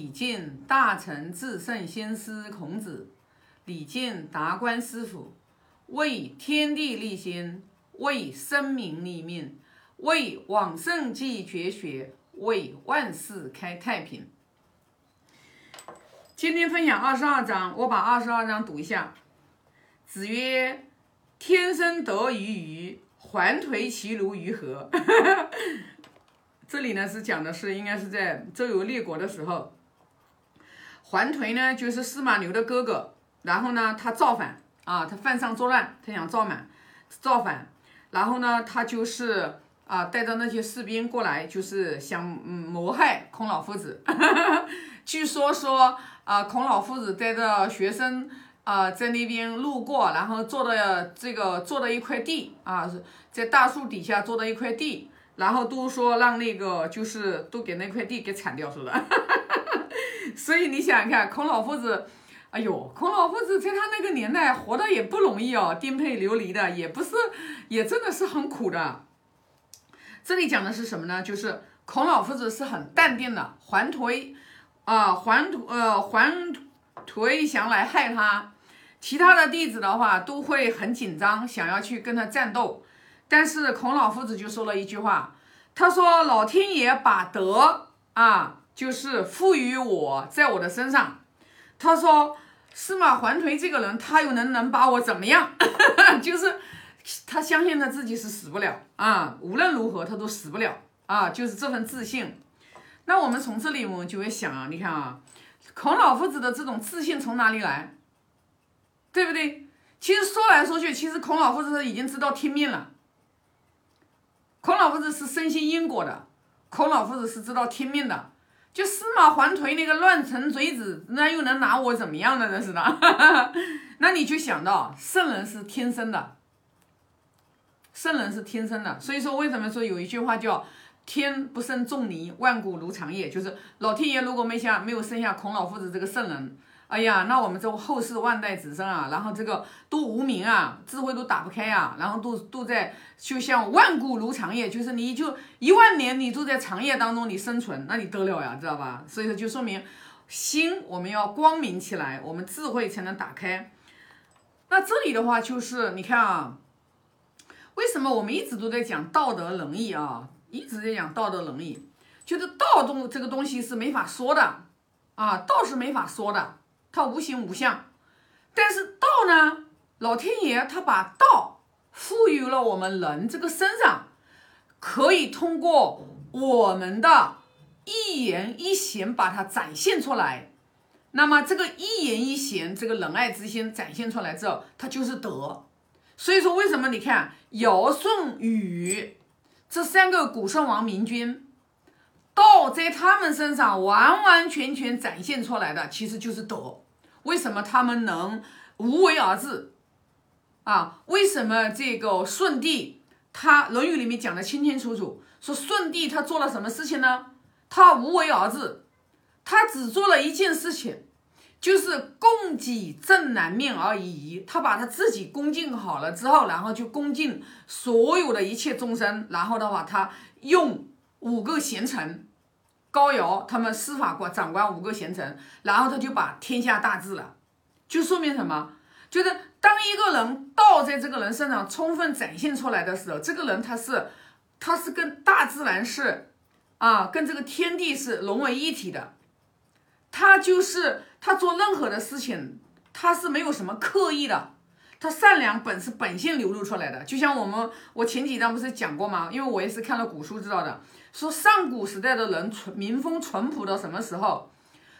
礼敬大成至圣先师孔子，礼敬达观师傅，为天地立心，为生民立命，为往圣继绝学，为万世开太平。今天分享二十二章，我把二十二章读一下。子曰：“天生得鱼鱼，还颓其如鱼何？” 这里呢是讲的是应该是在周游列国的时候。桓颓呢，就是司马牛的哥哥，然后呢，他造反啊，他犯上作乱，他想造反，造反，然后呢，他就是啊，带着那些士兵过来，就是想嗯谋害孔老夫子。据说说啊，孔老夫子带着学生啊，在那边路过，然后坐的这个坐的一块地啊，在大树底下坐的一块地，然后都说让那个就是都给那块地给铲掉似的。所以你想想看，孔老夫子，哎呦，孔老夫子在他那个年代活的也不容易哦，颠沛流离的，也不是，也真的是很苦的。这里讲的是什么呢？就是孔老夫子是很淡定的，桓颓啊，桓呃桓颓想来害他，其他的弟子的话都会很紧张，想要去跟他战斗。但是孔老夫子就说了一句话，他说：“老天爷把德啊。”就是赋予我在我的身上，他说司马桓颓这个人，他又能能把我怎么样？就是他相信他自己是死不了啊，无论如何他都死不了啊，就是这份自信。那我们从这里我们就会想啊，你看啊，孔老夫子的这种自信从哪里来？对不对？其实说来说去，其实孔老夫子已经知道天命了。孔老夫子是深信因果的，孔老夫子是知道天命的。就司马桓颓那个乱臣贼子，那又能拿我怎么样呢？那是的，那你就想到圣人是天生的，圣人是天生的。所以说，为什么说有一句话叫“天不生仲尼，万古如长夜”？就是老天爷如果没下没有生下孔老夫子这个圣人。哎呀，那我们这后世万代子孙啊，然后这个都无名啊，智慧都打不开啊，然后都都在就像万古如长夜，就是你就一万年你都在长夜当中你生存，那你得了呀，知道吧？所以说就说明心我们要光明起来，我们智慧才能打开。那这里的话就是你看啊，为什么我们一直都在讲道德仁义啊？一直在讲道德仁义，就是道东这个东西是没法说的啊，道是没法说的。它无形无相，但是道呢？老天爷他把道赋予了我们人这个身上，可以通过我们的一言一行把它展现出来。那么这个一言一行，这个仁爱之心展现出来之后，它就是德。所以说，为什么你看尧舜禹这三个古圣王明君？道在他们身上完完全全展现出来的，其实就是德。为什么他们能无为而治？啊，为什么这个舜帝他《论语》里面讲的清清楚楚，说舜帝他做了什么事情呢？他无为而治，他只做了一件事情，就是供给正南面而已。他把他自己恭敬好了之后，然后就恭敬所有的一切众生。然后的话，他用五个贤臣。高尧他们司法官长官五个贤臣，然后他就把天下大治了，就说明什么？就是当一个人道在这个人身上充分展现出来的时候，这个人他是他是跟大自然是啊，跟这个天地是融为一体的，他就是他做任何的事情，他是没有什么刻意的。他善良本是本性流露出来的，就像我们我前几章不是讲过吗？因为我也是看了古书知道的，说上古时代的人淳民风淳朴到什么时候，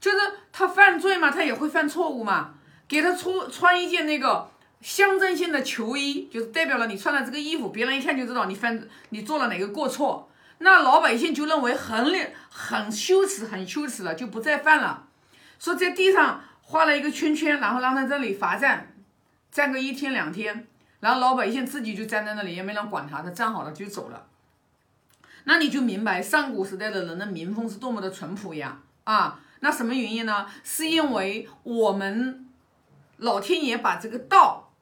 就是他犯罪嘛，他也会犯错误嘛，给他出穿一件那个象征性的球衣，就是代表了你穿了这个衣服，别人一看就知道你犯你做了哪个过错，那老百姓就认为很很羞耻，很羞耻了，就不再犯了。说在地上画了一个圈圈，然后让他这里罚站。站个一天两天，然后老百姓自己就站在那里，也没人管他，他站好了就走了。那你就明白上古时代的人的民风是多么的淳朴呀！啊，那什么原因呢？是因为我们老天爷把这个道，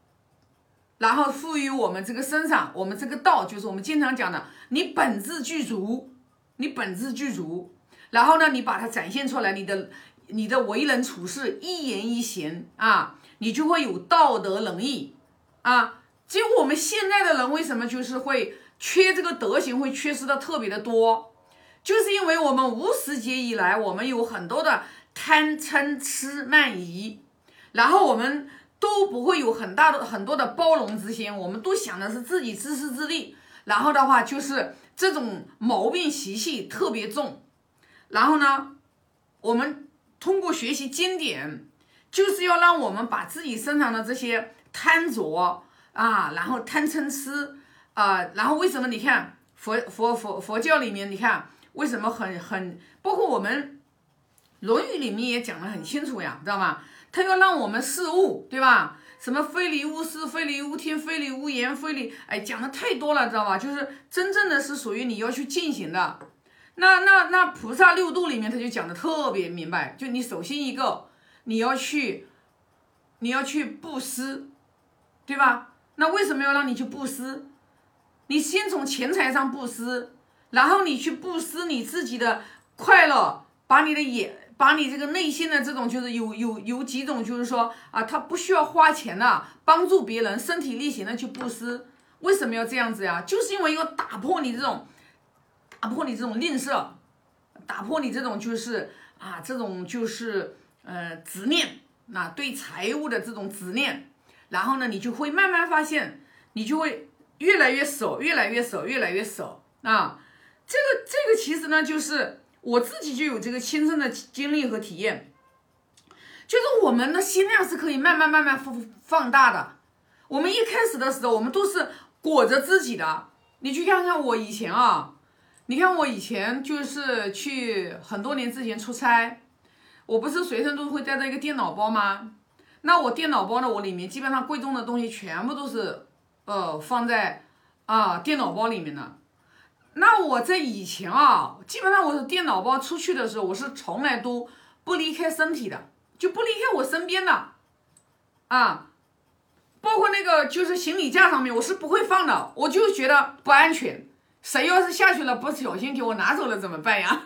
然后赋予我们这个身上，我们这个道就是我们经常讲的，你本质具足，你本质具足，然后呢，你把它展现出来，你的你的为人处事一言一行啊，你就会有道德仁义啊。结果我们现在的人为什么就是会缺这个德行，会缺失的特别的多，就是因为我们无始劫以来，我们有很多的贪嗔痴慢疑，然后我们都不会有很大的很多的包容之心，我们都想的是自己自私自利，然后的话就是这种毛病习气特别重，然后呢，我们通过学习经典，就是要让我们把自己身上的这些贪着。啊，然后贪嗔痴啊，然后为什么你看佛佛佛佛教里面，你看为什么很很，包括我们《论语》里面也讲得很清楚呀，知道吗？他要让我们事物，对吧？什么非礼勿视，非礼勿听，非礼勿言，非礼，哎，讲的太多了，知道吧？就是真正的是属于你要去进行的。那那那菩萨六度里面他就讲的特别明白，就你首先一个你要去，你要去布施，对吧？那为什么要让你去布施？你先从钱财上布施，然后你去布施你自己的快乐，把你的眼，把你这个内心的这种，就是有有有几种，就是说啊，他不需要花钱的，帮助别人，身体力行的去布施。为什么要这样子呀？就是因为要打破你这种，打破你这种吝啬，打破你这种就是啊，这种就是呃执念，那对财务的这种执念。然后呢，你就会慢慢发现，你就会越来越少，越来越少，越来越少啊！这个这个其实呢，就是我自己就有这个亲身的经历和体验，就是我们的心量是可以慢慢慢慢放放大的。我们一开始的时候，我们都是裹着自己的。你去看看我以前啊，你看我以前就是去很多年之前出差，我不是随身都会带着一个电脑包吗？那我电脑包呢？我里面基本上贵重的东西全部都是，呃，放在啊电脑包里面的。那我在以前啊，基本上我的电脑包出去的时候，我是从来都不离开身体的，就不离开我身边的，啊，包括那个就是行李架上面，我是不会放的，我就觉得不安全。谁要是下去了，不小心给我拿走了怎么办呀？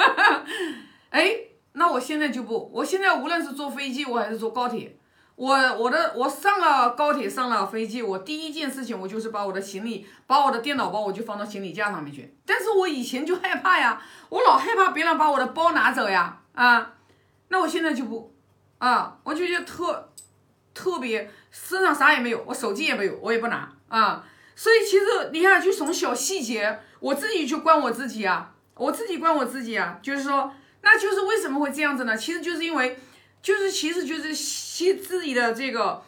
哎，那我现在就不，我现在无论是坐飞机，我还是坐高铁。我我的我上了高铁上了飞机，我第一件事情我就是把我的行李，把我的电脑包我就放到行李架上面去。但是我以前就害怕呀，我老害怕别人把我的包拿走呀，啊，那我现在就不，啊，我就觉得特特别身上啥也没有，我手机也没有，我也不拿啊。所以其实你看，就从小细节，我自己去关我自己啊，我自己关我自己啊，就是说，那就是为什么会这样子呢？其实就是因为。就是，其实就是吸自己的这个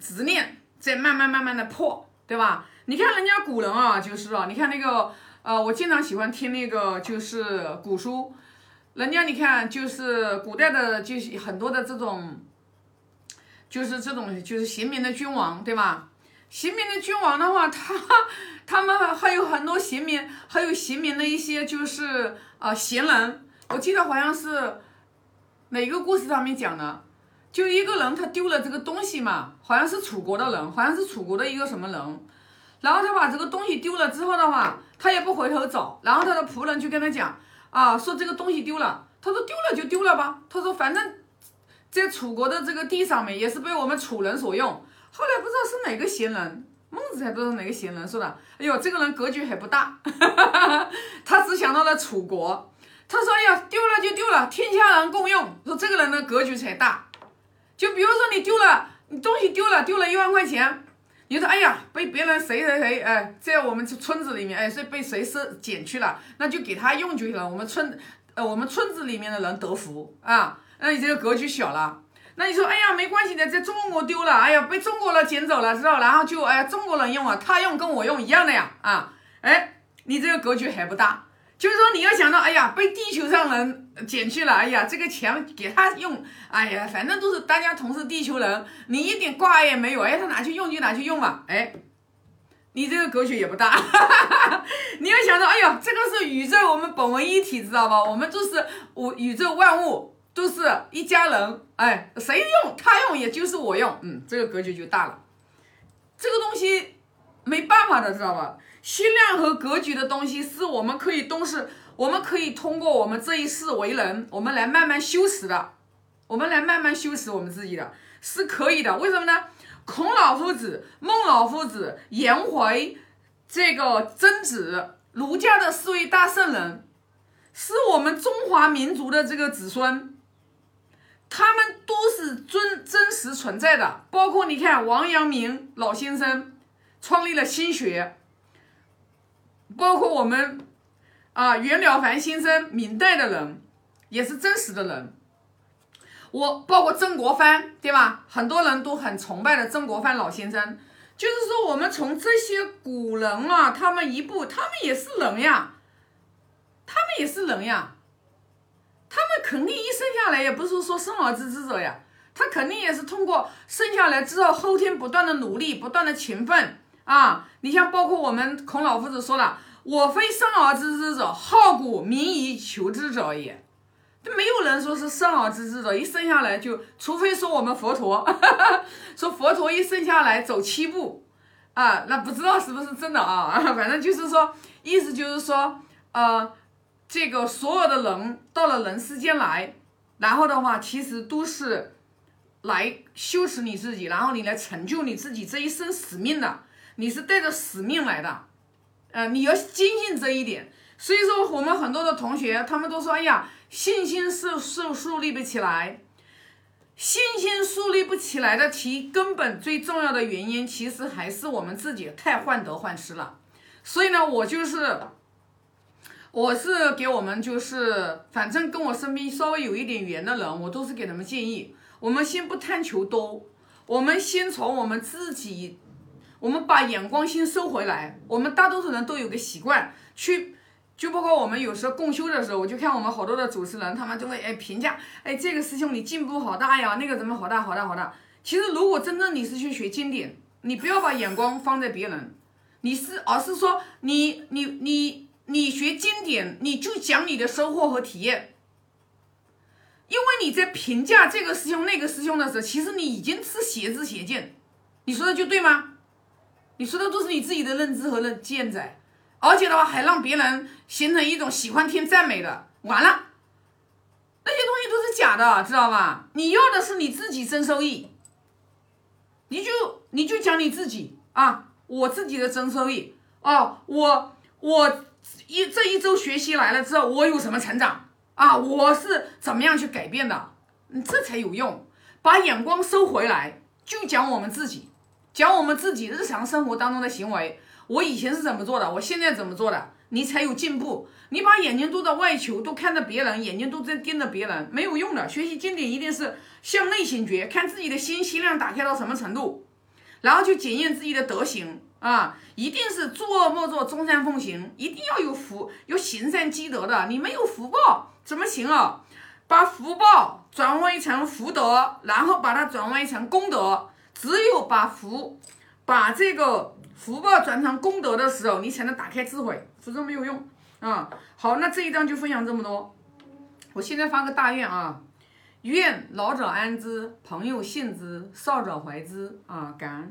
执念在慢慢慢慢的破，对吧？你看人家古人啊，就是啊，你看那个呃，我经常喜欢听那个就是古书，人家你看就是古代的，就是很多的这种，就是这种就是贤明的君王，对吧？贤明的君王的话，他他们还有很多贤明，还有贤明的一些就是啊贤人，我记得好像是。哪个故事上面讲的？就一个人他丢了这个东西嘛，好像是楚国的人，好像是楚国的一个什么人，然后他把这个东西丢了之后的话，他也不回头找，然后他的仆人就跟他讲啊，说这个东西丢了，他说丢了就丢了吧，他说反正在楚国的这个地上面也是被我们楚人所用。后来不知道是哪个贤人，孟子才不知道哪个贤人说的，哎呦，这个人格局还不大，哈哈哈哈他只想到了楚国。他说：“哎呀，丢了就丢了，天下人共用。说这个人的格局才大。就比如说你丢了，你东西丢了，丢了一万块钱，你说哎呀，被别人谁谁谁哎，在我们村子里面哎，是被谁是捡去了，那就给他用就行了。我们村呃，我们村子里面的人得福啊。那你这个格局小了。那你说哎呀，没关系的，在中国丢了，哎呀，被中国人捡走了，知道？然后就哎，中国人用啊，他用跟我用一样的呀啊，哎，你这个格局还不大。”就是说，你要想到，哎呀，被地球上人捡去了，哎呀，这个钱给他用，哎呀，反正都是大家同是地球人，你一点挂碍也没有，哎，他拿去用就拿去用嘛，哎，你这个格局也不大，哈哈哈你要想到，哎呀，这个是宇宙，我们本为一体，知道吧？我们都是我宇宙万物都是一家人，哎，谁用他用，也就是我用，嗯，这个格局就大了，这个东西没办法的，知道吧？心量和格局的东西，是我们可以都是我们可以通过我们这一世为人，我们来慢慢修持的，我们来慢慢修持我们自己的，是可以的。为什么呢？孔老夫子、孟老夫子、颜回、这个曾子，儒家的四位大圣人，是我们中华民族的这个子孙，他们都是真真实存在的。包括你看王阳明老先生创立了心学，包括我们啊袁了凡先生，明代的人也是真实的人。我包括曾国藩，对吧？很多人都很崇拜的曾国藩老先生，就是说我们从这些古人啊，他们一步，他们也是人呀，他们也是人呀，他们肯定一生下来也不是说生而知之者呀，他肯定也是通过生下来之后后天不断的努力，不断的勤奋啊。你像包括我们孔老夫子说了：“我非生而知之者，好古民以求之者也。”就没有人说是生而知之的，一生下来就，除非说我们佛陀，说佛陀一生下来走七步，啊，那不知道是不是真的啊？反正就是说，意思就是说，呃，这个所有的人到了人世间来，然后的话，其实都是来修持你自己，然后你来成就你自己这一生使命的，你是带着使命来的，呃，你要坚信这一点。所以说，我们很多的同学，他们都说，哎呀。信心是树树立不起来，信心树立不起来的其根本最重要的原因，其实还是我们自己太患得患失了。所以呢，我就是，我是给我们就是，反正跟我身边稍微有一点缘的人，我都是给他们建议，我们先不贪求多，我们先从我们自己，我们把眼光先收回来。我们大多数人都有个习惯去。就包括我们有时候共修的时候，我就看我们好多的主持人，他们就会哎评价，哎这个师兄你进步好大呀，那个怎么好大好大好大。其实如果真正你是去学经典，你不要把眼光放在别人，你是而是说你你你你学经典，你就讲你的收获和体验。因为你在评价这个师兄那个师兄的时候，其实你已经是邪知邪见。你说的就对吗？你说的都是你自己的认知和认见在。而且的话，还让别人形成一种喜欢听赞美的，完了，那些东西都是假的，知道吧？你要的是你自己真收益，你就你就讲你自己啊，我自己的真收益哦，我我一这一周学习来了之后，我有什么成长啊？我是怎么样去改变的？你这才有用，把眼光收回来，就讲我们自己，讲我们自己日常生活当中的行为。我以前是怎么做的？我现在怎么做的？你才有进步。你把眼睛都在外求，都看着别人，眼睛都在盯着别人，没有用的。学习经典一定是向内醒觉，看自己的心心量打开到什么程度，然后去检验自己的德行啊！一定是作恶莫作，众善奉行，一定要有福，有行善积德的。你没有福报怎么行啊？把福报转为成福德，然后把它转为成功德。只有把福，把这个。福报转成功德的时候，你才能打开智慧，否则没有用啊。好，那这一章就分享这么多。我现在发个大愿啊，愿老者安之，朋友信之，少者怀之啊，感恩。